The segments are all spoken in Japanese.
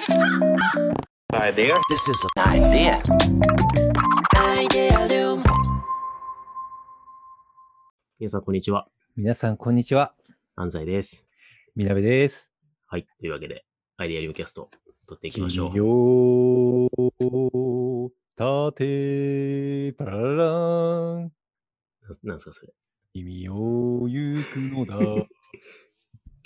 Idea. This is an idea. Idealum. 皆さん、こんにちは。皆さん、こんにちは。安西です。みなべです。はい。というわけで、アイデアリウムキャスト、撮っていきましょう。よたてパラララン。ななんですか、それ。君を行くのだ。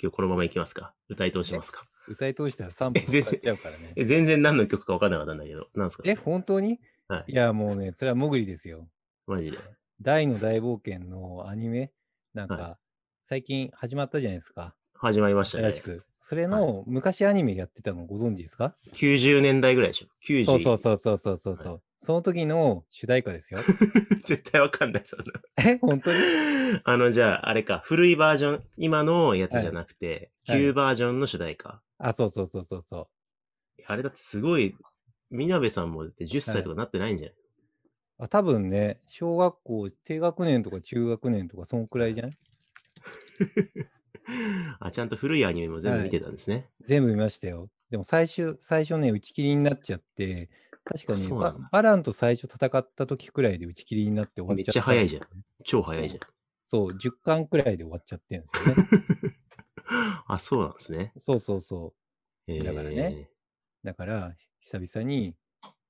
今日このままいきますか？歌い通しますか？歌い通したら3分全然ちゃうからね。え全然何の曲か分かんなかったんだけど、なんですか？え、本当に？はいいや、もうね、それはもぐりですよ。マジで？大の大冒険のアニメ、なんはか、最近始まったじゃないですか。始まりましたね新し。く。それの昔アニメやってたのご存知ですか？90年代ぐらいでしょ ?90。そうそうそうそうそうそうそう。その時の主題歌ですよ。絶対わかんない、そんな。え、本当に？あの、じゃあ、あれか、古いバージョン、今のやつじゃなくて、はい旧バージョンの主題歌。あ、そうそうそうそうそう。あれだってすごい、みなべさんもだって10歳とかなってないんじゃない、あ多分ね、小学校低学年とか中学年とか、そんくらいじゃない あ、ちゃんと古いアニメも全部見てたんですね。全部見ましたよ。でも最初、最初ね、打ち切りになっちゃって、確かにバあそうなんだバランと最初戦った時くらいで打ち切りになって終わっめっちゃった。ちゃ早いじゃん。超早いじゃん。そう、10巻くらいで終わっちゃってるんですよね。あ、そうなんですね。そうそうそう。えーだからねだから、久々に、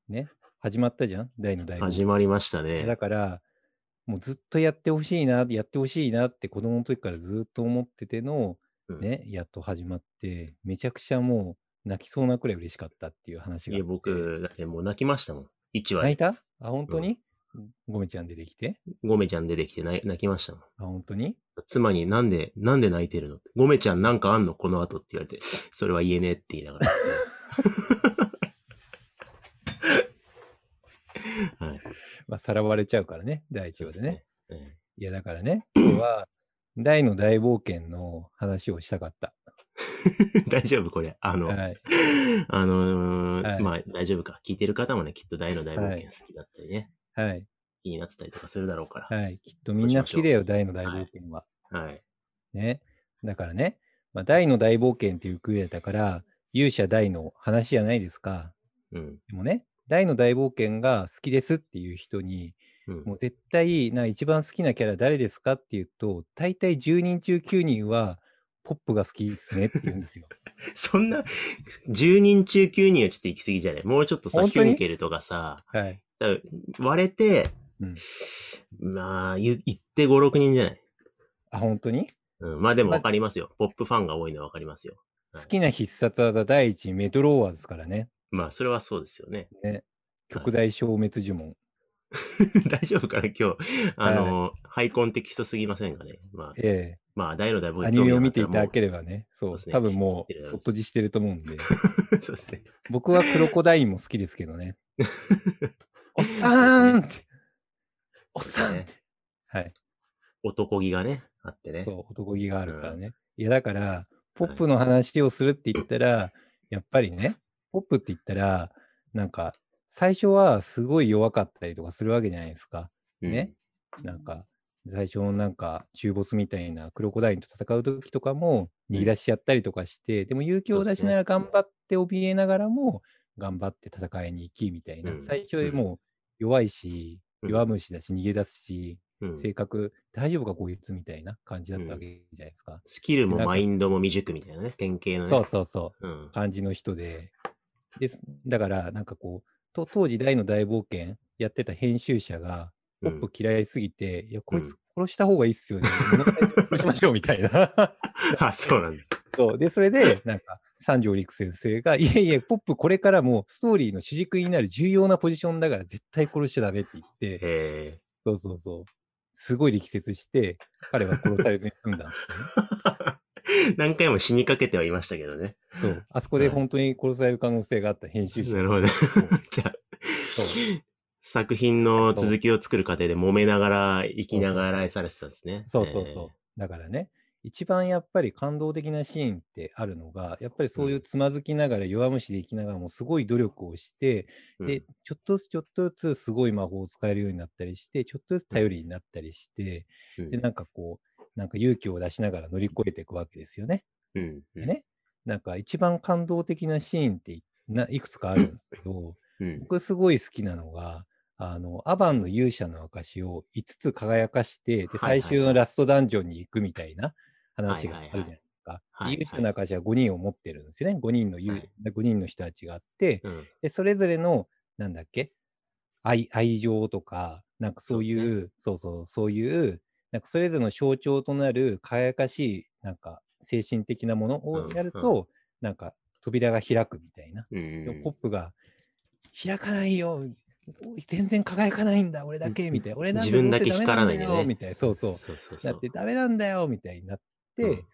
ね、始まったじゃん大の大始まりましたねだ。から、もうずっとやってほしいな、やってほしいなって子供の時からずっと思ってての、うんね、やっと始まって、めちゃくちゃもう泣きそうなくらい嬉しかったっていう話がいや。僕、だってもう泣きましたもん。1話で。泣いた？あ、本当に、ごめちゃん出てきて？ゴメちゃん出てきて泣い泣きましたもん。あ、本当に？妻になんで、なんで泣いてるの？ゴメちゃんなんかあんの？この後って言われて、それは言えねえって言いながら。はい。まあ、さらわれちゃうからね、第一話でね。ですね。いや、だからね、今日は、大の大冒険の話をしたかった。え ー大丈夫これ。あの、はい。あのーはいまあ大丈夫か。聞いてる方もね、きっと大の大冒険好きだったりね、はい。気になってたりとかするだろうから。はい。きっとみんな好きだよ、大の大冒険は。はい。ね。だからね、まあ、大の大冒険っていうクエだから、勇者大の話じゃないですか。うん。でもね、大の大冒険が好きですっていう人に、うん。もう絶対な一番好きなキャラ誰ですかっていうと、大体10人中9人はポップが好きですねって言うんですよ。そんな、10人中9人はちょっと行き過ぎじゃない？もうちょっとさ、本当に？ヒュンケルとかさ、はい。だから割れて、うんまあ、言言って5、6人じゃない？あ、本当に？うん。まあでもまわかりますよ。ポップファンが多いのはわかりますよ。はい好きな必殺技第一メトローワーですからね。まあ、それはそうですよね。ね。極大消滅呪文。大丈夫かな？今日、あの、ハイコンテキストすぎませんがね？まあ、えまあ、大の大冒険えアニメを見ていただ興ければね、そう、そうですね多分もう、そっとじしてると思うんで。そうですね。僕はクロコダインも好きですけどね。おっさーんって。おっさんって。はい。男気がね、あってね。そう、男気があるからね。いや、だから、ポップの話をするって言ったら、やっぱりね、ポップって言ったら、なんか、最初はすごい弱かったりとかするわけじゃないですか。うんね。なんか、最初のなんか、中ボスみたいなクロコダインと戦う時とかも逃げ出しちゃったりとかして、でも勇気を出しながら頑張って怯えながらも、頑張って戦いに行きみたいな。うん最初もう弱いし、うん弱虫だし、逃げ出すし、うん性格、大丈夫かこいつみたいな感じだったわけじゃないですか。スキルもマインドも未熟みたいなね、典型のね。そうそうそう。うん。感じの人で。ですだから、なんかこう、と当時大の大冒険やってた編集者が、ポップ嫌いすぎて、いや、こいつ殺した方がいいっすよね。殺しましょうみたいな。あ、そうなんだ。そうで、それで、なんか、三条陸先生が、いやいや、ポップこれからもストーリーの主軸になる重要なポジションだから絶対殺しちゃダメって言って、へそうそうそう。すごい力説して、彼は殺されずに済んだんですよね。え。何回も死にかけてはいましたけどね。そう。あそこで本当に殺される可能性があった編集者。なるほど。じゃあ、そう作品の続きを作る過程で揉めながら、生きながら愛されてたんですね。そうそうそう。だからね、一番やっぱり感動的なシーンってあるのが、やっぱりそういうつまずきながら、弱虫で生きながらもすごい努力をして、うんで、ちょっとずつちょっとずつすごい魔法を使えるようになったりして、ちょっとずつ頼りになったりして、うんで、なんかこう、なんか勇気を出しながら乗り越えていくわけですよね。うん。うんでね、なんか一番感動的なシーンっていくつかあるんですけど、うん。僕すごい好きなのが、あの、アバンの勇者の証を5つ輝かして、で、最終のラストダンジョンに行くみたいな話があるじゃないですか。勇者の証は5人を持ってるんですよね。5人の勇、はい5人の人たちがあって、うん。で、それぞれの、なんだっけ愛、愛情とか、なんかそういう、そうそう、そういう、なんかそれぞれの象徴となる輝かしい、なんか精神的なものをうんやると、なんか扉が開くみたいな。うんポップが、開かないよ、全然輝かないんだ、俺だけ、みたいな。俺なんで自分だけ光らないんだよねみたいな。そうそう。そうそうそう。だってダメなんだよ、みたいになって、うん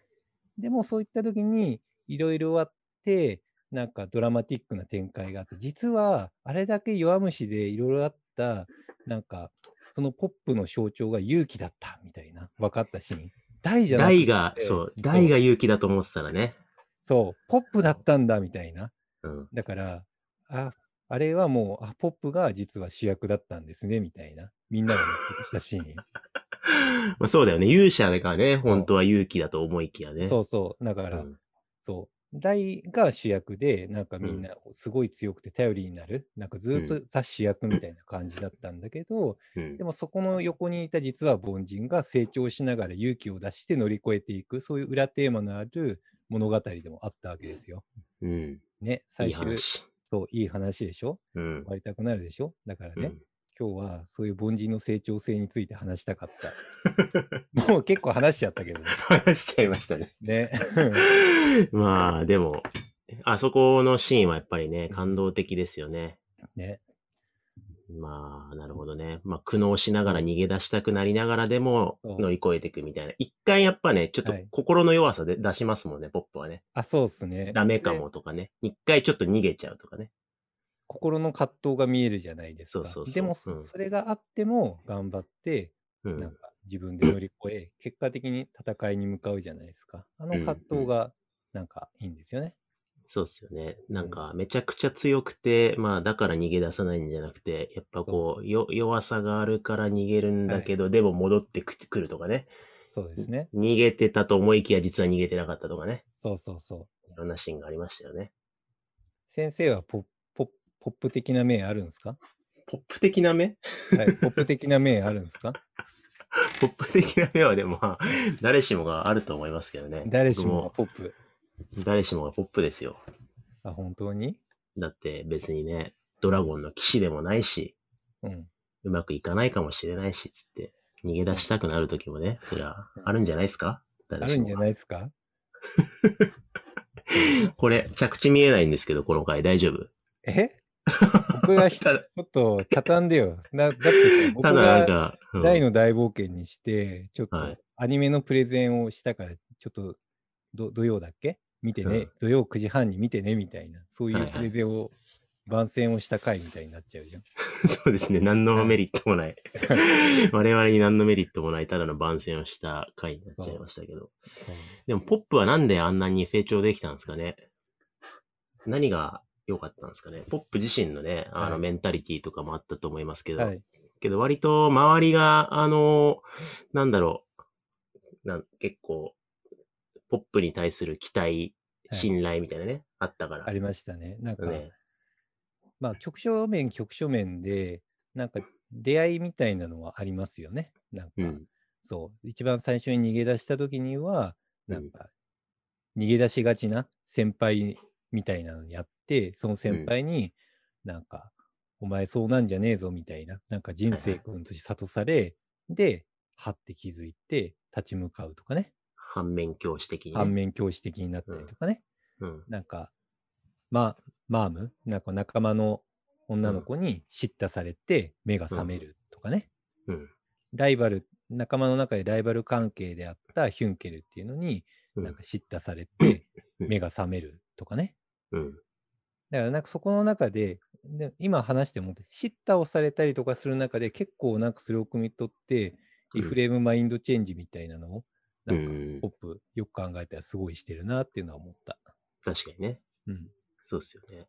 でもそういった時にいろいろあって、なんかドラマティックな展開があって、実はあれだけ弱虫でいろいろあった、なんかそのポップの象徴が勇気だったみたいな、分かったシーン。大じゃな大が、そう、大が勇気だと思ってたらね。そう、ポップだったんだみたいな。うん。だから、あ、あれはもう、あ、ポップが実は主役だったんですね、みたいな。みんなが納得したシーン。まあそうだよね。勇者がね、本当は勇気だと思いきやね。そうそう。だから、うんそう。大が主役で、なんかみうんんなすごい強くて頼りになる、なんかずっとザ主役みたいな感じだったんだけど、うんでもそこの横にいた実は凡人が成長しながら勇気を出して乗り越えていく、そういう裏テーマのある物語でもあったわけですよ。うん。ね、い最終。そう、いい話でしょ？うん終。わりたくなるでしょ？だからね、うん今日はそういう凡人の成長性について話したかった。もう結構話しちゃったけどね。話しちゃいましたね。ね まあ、でも、あそこのシーンはやっぱりね、感動的ですよね。ね。まあ、なるほどね。まあ、苦悩しながら逃げ出したくなりながらでも乗り越えていくみたいな。一回やっぱね、ちょっとはい心の弱さで出しますもんね、ポップはね。あ、そうっすね。ダメかそれもとかね。一回ちょっと逃げちゃうとかね。心の葛藤が見えるじゃないですか。そうそうそうでも、そうんそれがあっても頑張って、うん。なんか自分で乗り越え、結果的に戦いに向かうじゃないですか。あの葛藤がなんかいいんですよね。そうっすよね。なんか、めちゃくちゃ強くて、まあ、だから逃げ出さないんじゃなくて、やっぱこう、よ弱さがあるから逃げるんだけど、でも戻ってくくるとかね。そうですね。逃げてたと思いきや、実は逃げてなかったとかね。そうそうそう。いろんなシーンがありましたよね。先生はポッポッポップ的な面あるんですか？ポップ的な目？はい、ポップ的な面あるんですか？ポップ的な目はでも、まあ、誰しもがあると思いますけどね。誰しもポップ。誰しもがポップですよ。あ、本当に？だって別にね、ドラゴンの騎士でもないし、うん。うまくいかないかもしれないし、つって、逃げ出したくなる時もね、そりゃ、あるんじゃないですか？あ誰しるんじゃないですか？これ、着地見えないんですけど、この回大丈夫？え？僕がひち ただ、ょっと畳んでよ。なだってさ僕 ただなんがか、うん。大の大冒険にして、ちょっとはい。アニメのプレゼンをしたから、ちょっとど土曜だっけ？見てね、うん。土曜9時半に見てねみたいな、そういはいうはい。プレゼンを、番宣をした回みたいになっちゃうじゃん。そうですね、何のメリットもない。我々に何のメリットもない、ただの番宣をした回になっちゃいましたけど。でも、ポップはなんであんなに成長できたんですかね？何が良かったんですかね？ポップ自身のね、あの、はい。メンタリティとかもあったと思いますけど、はい。けど割と周りが、あの、なんだろう、なん結構、ポップに対する期待、はい信頼みたいなね、あったから。ありましたね。なんか、ね。まあ、局所面、局所面で、なんか出会いみたいなのはありますよね。なんか、うん。そう、一番最初に逃げ出した時には、うんなんか、逃げ出しがちな先輩みたいなのやって、その先輩に、なんか、お前そうなんじゃねえぞみたいな、なんか人生君として諭され、で、はって気づいて立ち向かうとかね、反面教師的に、ね。反面教師的になったりとかね、うん。なんか、まあ、マーム、なんか仲間の女の子に叱咤されて目が覚めるとかね、うん。ライバル、仲間の中でライバル関係であったヒュンケルっていうのに、うんなんか叱咤されてうん目が覚めるとかね。うん。だからなんかそこの中で、で今話して思って、叱咤をされたりとかする中で結構なんかそれを汲み取って、リフレームマインドチェンジみたいなのを、うなんかんポップよく考えたらすごいしてるなっていうのは思った。確かにね。うん。そうっすよね。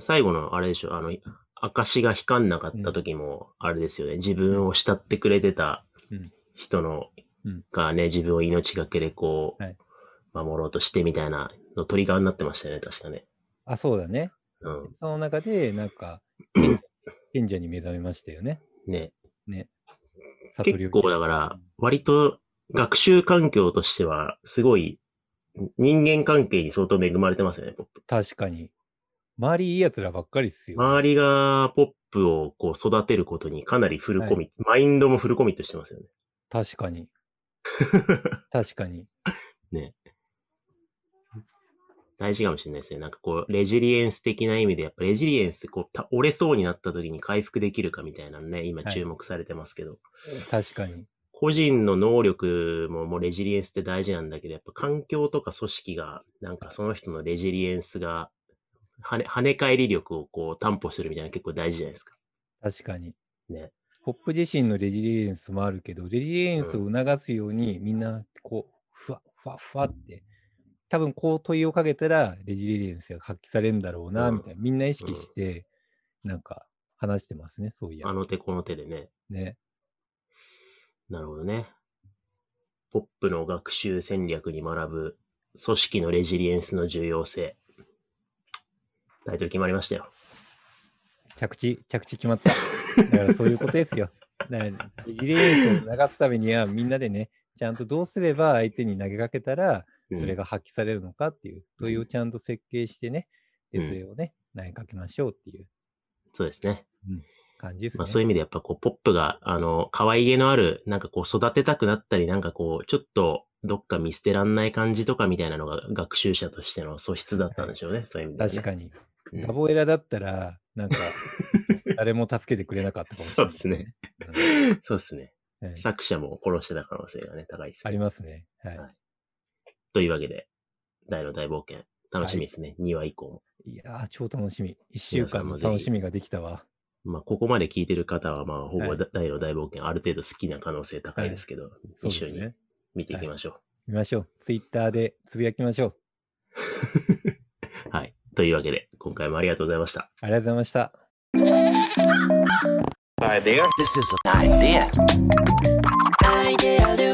最後のあれでしょ、あの、証が光んなかった時も、あれですよね、自分を慕ってくれてたうん人のうん、がね、自分を命がけでこう、はい守ろうとしてみたいなのトリガーになってましたよね、確かね。あ、そうだね。うん。その中で、なんか、賢 賢者に目覚めましたよね。ね。ね。結構だから、割と学習環境としては、すごい人間関係に相当恵まれてますよね、ポップ。確かに。周りいい奴らばっかりっすよ。周りがポップをこう育てることにかなりフルコミット、マインドもフルコミットしてますよね。確かに。確かに。ね。大事かもしれないですね。なんかこう、レジリエンス的な意味で、やっぱレジリエンス、こう、た折れそうになった時に回復できるかみたいなのね、今はい注目されてますけど、確かに。個人の能力ももうレジリエンスって大事なんだけど、やっぱ環境とか組織が、なんかその人のレジリエンスが、跳ね、跳ね返り力をこう担保するみたいなの結構大事じゃないですか。確かに。ね。ポップ自身のレジリエンスもあるけど、レジリエンスを促すようにみんな、こう、ふわ、ふわふわって、多分こう問いをかけたら、レジリエンスが発揮されるんだろうな、うんみたいな、みんな意識して、なんか話してますね、そういやあ。の手この手でね。ね。なるほどね。ポップの学習戦略に学ぶ組織のレジリエンスの重要性。タイトル決まりましたよ。着地、着地決まった。だからそういうことですよ。だからレジリエンスを流すためには、みんなでね、ちゃんとどうすれば相手に投げかけたら、うんそれが発揮されるのかっていう問いをちゃんと設計してね、で、うんそれをね、投げかけましょうっていうそうですね。感じですね。まあそういう意味でやっぱこうポップが、あの、可愛げのある、なんかこう育てたくなったり、なんかこう、ちょっとどっか見捨てらんない感じとかみたいなのが学習者としての素質だったんでしょうね。そういう意味で、ね。確かに。うんザボエラだったら、なんか、誰も助けてくれなかったかもしれない、そうですね。うんそうですね。はい作者も殺してた可能性がね、高いです、ありますね。はい。はいというわけで、大の大冒険、楽しみですね。2話以降も。いやー、超楽しみ。一週間の楽しみができたわ。まあ、ここまで聞いてる方は、まあ、ほぼはい大の大冒険、ある程度好きな可能性高いですけど、そう一緒に。見ていきましょ見ましょう。ツイッターでつぶやきましょう。う。はい。というわけで、今回もありがとうございました。ありがとうございました。This is an idea. Idea